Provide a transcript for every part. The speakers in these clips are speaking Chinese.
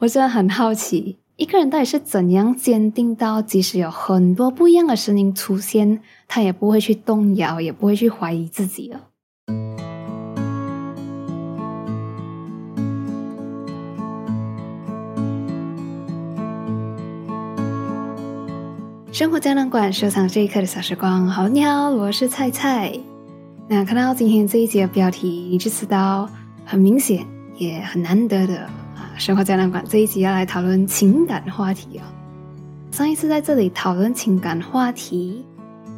我真的很好奇，一个人到底是怎样坚定到，即使有很多不一样的声音出现，他也不会去动摇，也不会去怀疑自己了。生活胶囊馆收藏这一刻的小时光，好，你好，我是菜菜。那看到今天这一集的标题，你就知道很明显，也很难得的。生活胶囊馆这一集要来讨论情感话题哦。上一次在这里讨论情感话题，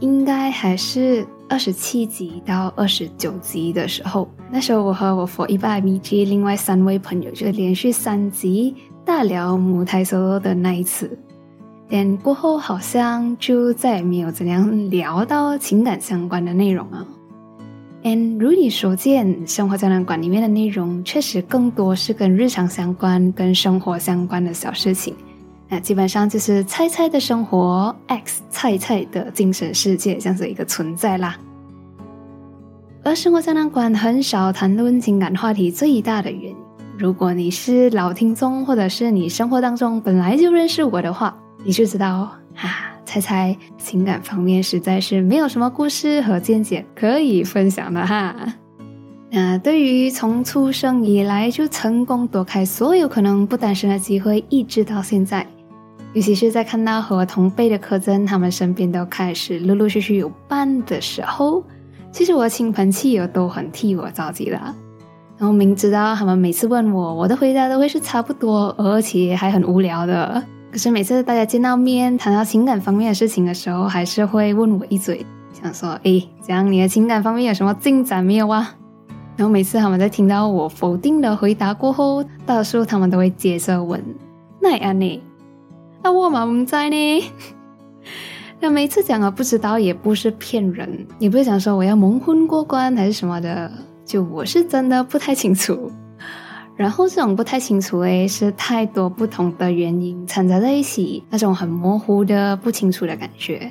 应该还是二十七集到二十九集的时候。那时候我和我 For 一百米 G 另外三位朋友，就连续三集大聊母胎 solo 的那一次。但过后好像就再也没有怎样聊到情感相关的内容啊。And 如你所见，生活胶囊馆里面的内容确实更多是跟日常相关、跟生活相关的小事情。那基本上就是菜菜的生活，X 菜菜的精神世界这样子一个存在啦。而生活胶囊馆很少谈论情感话题，最大的原因，如果你是老听众，或者是你生活当中本来就认识我的话。你就知道啊，猜猜情感方面实在是没有什么故事和见解可以分享的哈。那对于从出生以来就成功躲开所有可能不单身的机会，一直到现在，尤其是在看到和同辈的柯真他们身边都开始陆陆续续有伴的时候，其实我的亲朋戚友都很替我着急了。然后明知道他们每次问我，我的回答都会是差不多，而且还很无聊的。可是每次大家见到面谈到情感方面的事情的时候，还是会问我一嘴，想说：“哎，这样你的情感方面有什么进展没有啊？”然后每次他们在听到我否定的回答过后，大多数他们都会接着问：“那样呢？那我们在呢？” 那每次讲了不知道，也不是骗人，也不是想说我要蒙混过关还是什么的，就我是真的不太清楚。然后这种不太清楚诶，是太多不同的原因掺杂在一起，那种很模糊的不清楚的感觉。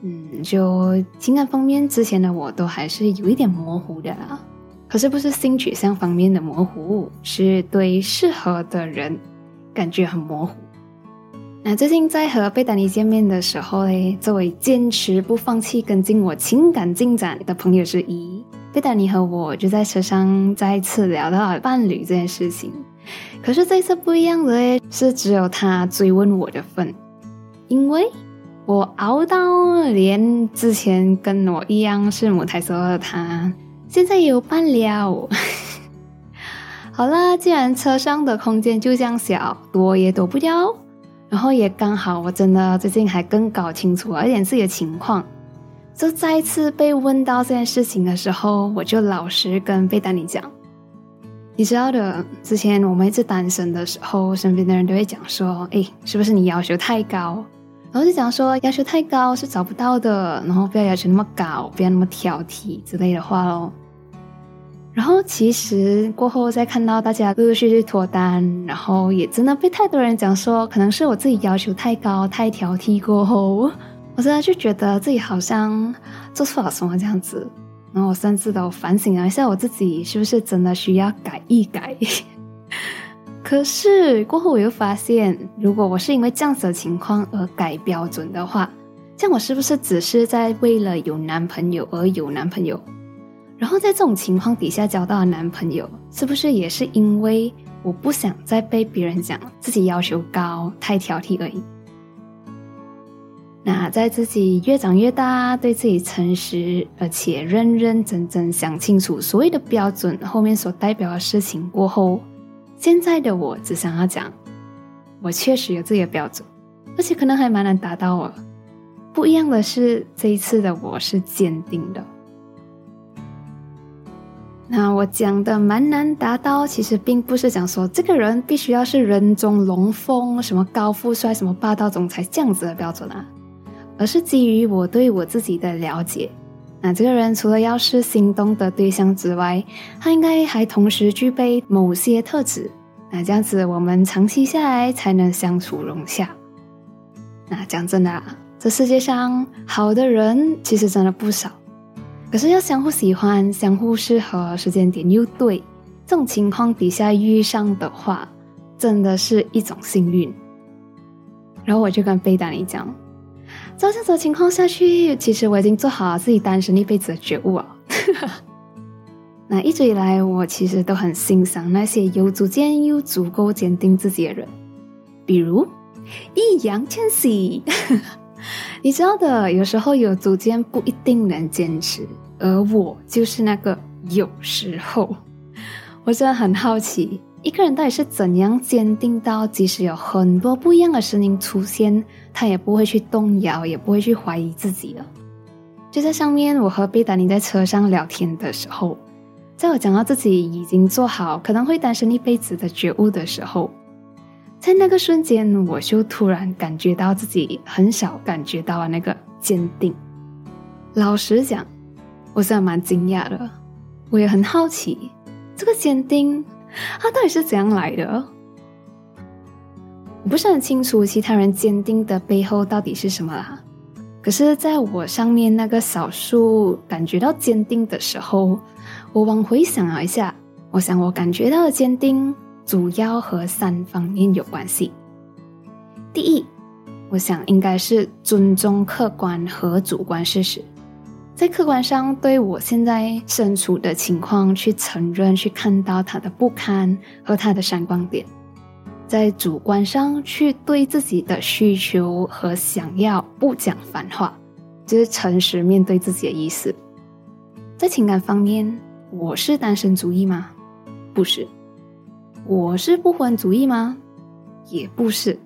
嗯，就情感方面，之前的我都还是有一点模糊的啦。可是不是性取向方面的模糊，是对适合的人感觉很模糊。那最近在和贝丹妮见面的时候嘞，作为坚持不放弃跟进我情感进展的朋友之一。贝达尼和我就在车上再次聊到了伴侣这件事情，可是这次不一样的诶，是只有他追问我的份，因为我熬到连之前跟我一样是母胎 solo 的他，现在也有伴了。好啦，既然车上的空间就这样小，躲也躲不掉，然后也刚好我真的最近还更搞清楚了一点自己的情况。就再一次被问到这件事情的时候，我就老实跟贝丹妮讲：“你知道的，之前我们一直单身的时候，身边的人都会讲说，哎，是不是你要求太高？然后就讲说要求太高是找不到的，然后不要要求那么高，不要那么挑剔之类的话喽。然后其实过后再看到大家陆陆续续脱单，然后也真的被太多人讲说，可能是我自己要求太高、太挑剔过后。”我真的就觉得自己好像做错了什么这样子，然后我甚至都反省了一下我自己是不是真的需要改一改。可是过后我又发现，如果我是因为这样子的情况而改标准的话，这样我是不是只是在为了有男朋友而有男朋友？然后在这种情况底下交到的男朋友，是不是也是因为我不想再被别人讲自己要求高、太挑剔而已？那在自己越长越大，对自己诚实，而且认认真真想清楚所谓的标准后面所代表的事情过后，现在的我只想要讲，我确实有自己的标准，而且可能还蛮难达到哦。不一样的是，这一次的我是坚定的。那我讲的蛮难达到，其实并不是讲说这个人必须要是人中龙凤，什么高富帅，什么霸道总裁这样子的标准啊。而是基于我对我自己的了解，那这个人除了要是心动的对象之外，他应该还同时具备某些特质，那这样子我们长期下来才能相处融洽。那讲真的，啊，这世界上好的人其实真的不少，可是要相互喜欢、相互适合、时间点又对，这种情况底下遇上的话。真的是一种幸运。然后我就跟贝达尼讲，照这种情况下去，其实我已经做好了自己单身一辈子的觉悟啊。那一直以来，我其实都很欣赏那些有主见又足够坚定自己的人，比如易烊千玺。你知道的，有时候有主见不一定能坚持，而我就是那个有时候。我真的很好奇，一个人到底是怎样坚定到，即使有很多不一样的声音出现，他也不会去动摇，也不会去怀疑自己的。就在上面，我和贝达尼在车上聊天的时候，在我讲到自己已经做好可能会单身一辈子的觉悟的时候。在那个瞬间，我就突然感觉到自己很少感觉到那个坚定。老实讲，我是蛮惊讶的，我也很好奇，这个坚定它到底是怎样来的？我不是很清楚其他人坚定的背后到底是什么啦。可是，在我上面那个少数感觉到坚定的时候，我往回想了一下，我想我感觉到的坚定。主要和三方面有关系。第一，我想应该是尊重客观和主观事实，在客观上对我现在身处的情况去承认、去看到他的不堪和他的闪光点；在主观上去对自己的需求和想要不讲反话，就是诚实面对自己的意思。在情感方面，我是单身主义吗？不是。我是不婚主义吗？也不是。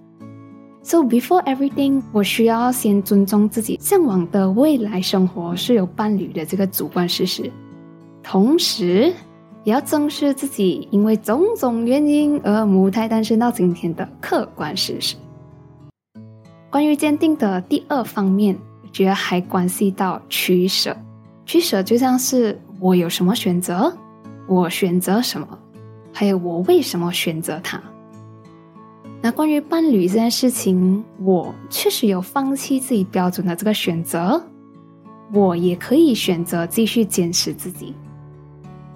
So before everything，我需要先尊重自己向往的未来生活是有伴侣的这个主观事实，同时也要正视自己因为种种原因而母胎单身到今天的客观事实。关于坚定的第二方面，我觉得还关系到取舍。取舍就像是我有什么选择，我选择什么。还有我为什么选择他？那关于伴侣这件事情，我确实有放弃自己标准的这个选择，我也可以选择继续坚持自己。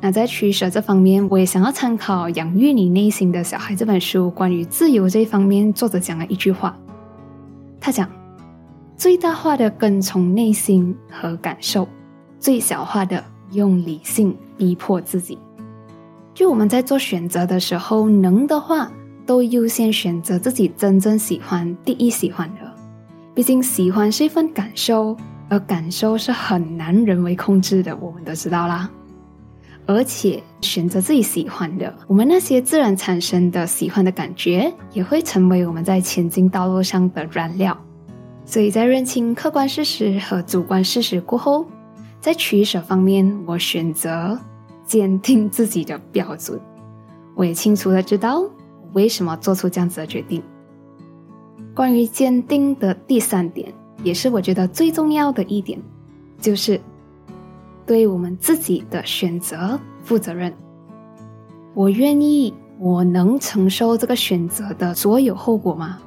那在取舍这方面，我也想要参考《养育你内心的小孩》这本书，关于自由这方面，作者讲了一句话，他讲：最大化的跟从内心和感受，最小化的用理性逼迫自己。就我们在做选择的时候，能的话都优先选择自己真正喜欢、第一喜欢的。毕竟喜欢是一份感受，而感受是很难人为控制的，我们都知道啦。而且选择自己喜欢的，我们那些自然产生的喜欢的感觉，也会成为我们在前进道路上的燃料。所以在认清客观事实和主观事实过后，在取舍方面，我选择。坚定自己的标准，我也清楚的知道为什么做出这样子的决定。关于坚定的第三点，也是我觉得最重要的一点，就是对我们自己的选择负责任。我愿意，我能承受这个选择的所有后果吗？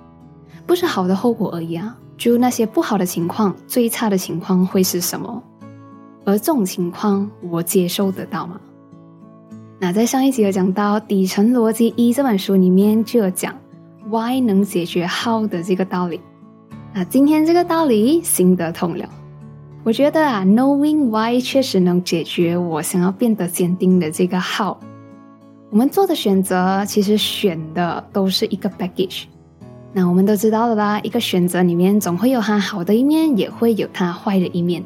不是好的后果而已啊，就那些不好的情况，最差的情况会是什么？而这种情况，我接受得到吗？那在上一集有讲到《底层逻辑一》这本书里面就有讲 “why” 能解决 “how” 的这个道理。那今天这个道理行得通了。我觉得啊，“knowing why” 确实能解决我想要变得坚定的这个 “how”。我们做的选择其实选的都是一个 package。那我们都知道了吧？一个选择里面总会有它好的一面，也会有它坏的一面。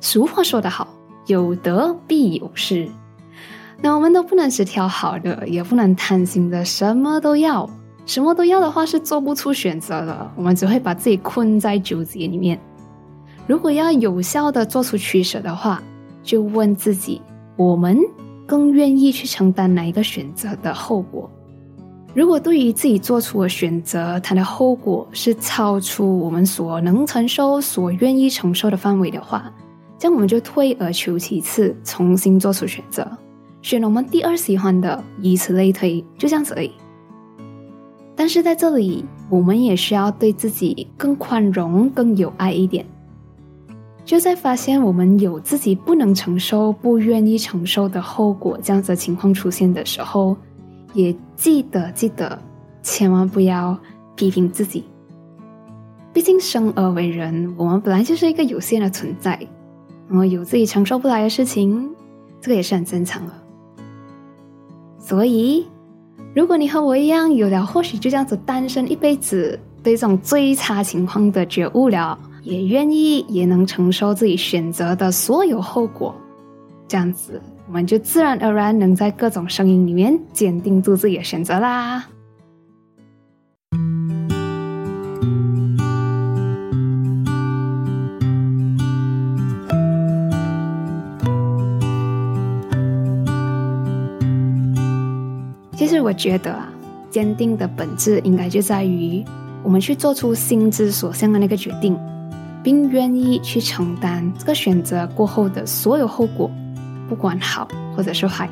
俗话说得好，“有得必有失”。那我们都不能只挑好的，也不能贪心的什么都要。什么都要的话是做不出选择的，我们只会把自己困在纠结里面。如果要有效的做出取舍的话，就问自己：我们更愿意去承担哪一个选择的后果？如果对于自己做出的选择，它的后果是超出我们所能承受、所愿意承受的范围的话，这样我们就退而求其次，重新做出选择。选了我们第二喜欢的，以此类推，就这样子而已。但是在这里，我们也需要对自己更宽容、更有爱一点。就在发现我们有自己不能承受、不愿意承受的后果这样子的情况出现的时候，也记得记得千万不要批评自己。毕竟生而为人，我们本来就是一个有限的存在，然后有自己承受不来的事情，这个也是很正常的。所以，如果你和我一样有了或许就这样子单身一辈子，对这种最差情况的觉悟了，也愿意也能承受自己选择的所有后果，这样子我们就自然而然能在各种声音里面坚定住自己的选择啦。觉得啊，坚定的本质应该就在于我们去做出心之所向的那个决定，并愿意去承担这个选择过后的所有后果，不管好或者是坏。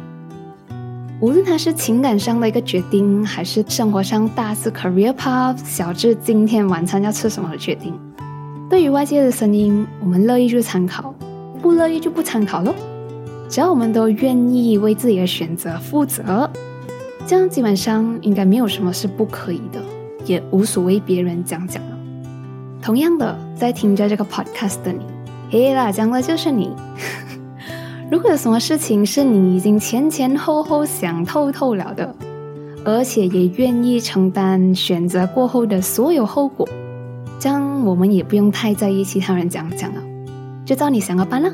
无论它是情感上的一个决定，还是生活上大至 career path，小至今天晚餐要吃什么的决定，对于外界的声音，我们乐意就参考，不乐意就不参考喽。只要我们都愿意为自己的选择负责。这样基本上应该没有什么是不可以的，也无所谓别人讲讲了。同样的，在听着这个 podcast 的你，嘿啦，讲的就是你。如果有什么事情是你已经前前后后想透透了的，而且也愿意承担选择过后的所有后果，这样我们也不用太在意其他人讲讲了，就照你想要办了。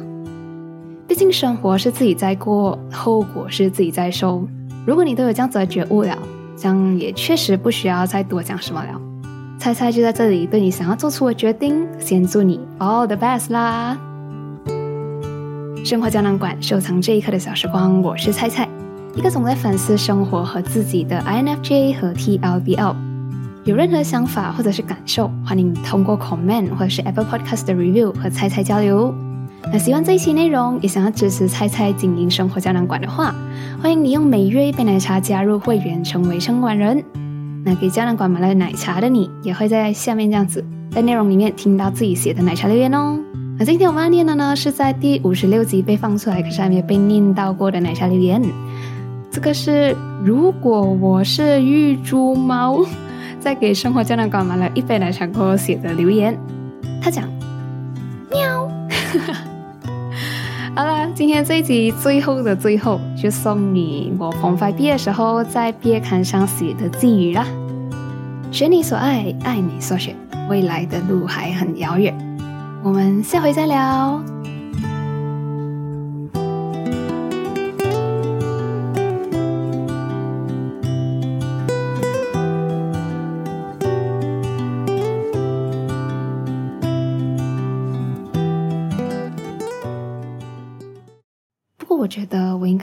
毕竟生活是自己在过，后果是自己在受。如果你都有这样子的觉悟了，这样也确实不需要再多讲什么了。猜猜就在这里，对你想要做出的决定，先祝你 all the best 啦！生活胶囊馆收藏这一刻的小时光，我是菜菜，一个总在反思生活和自己的 INFJ 和 TLBL。有任何想法或者是感受，欢迎通过 comment 或者是 Apple Podcast 的 review 和菜菜交流。那喜欢这一期内容，也想要支持菜菜经营生活胶囊馆的话，欢迎你用每月一杯奶茶加入会员，成为生管人。那给胶囊馆买了奶茶的你，也会在下面这样子，在内容里面听到自己写的奶茶留言哦。那今天我们要念的呢，是在第五十六集被放出来，可是还没有被念到过的奶茶留言。这个是如果我是玉珠猫，在给生活胶囊馆买了一杯奶茶过后写的留言。他讲，喵。哈哈 好了，今天这一集最后的最后，就送你我逢发毕业时候在毕业刊上写的寄语啦。选你所爱，爱你所选，未来的路还很遥远。我们下回再聊。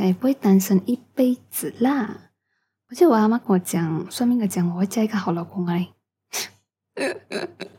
也不会单身一辈子啦。而且我阿妈跟我讲算命的讲我会嫁一个好老公诶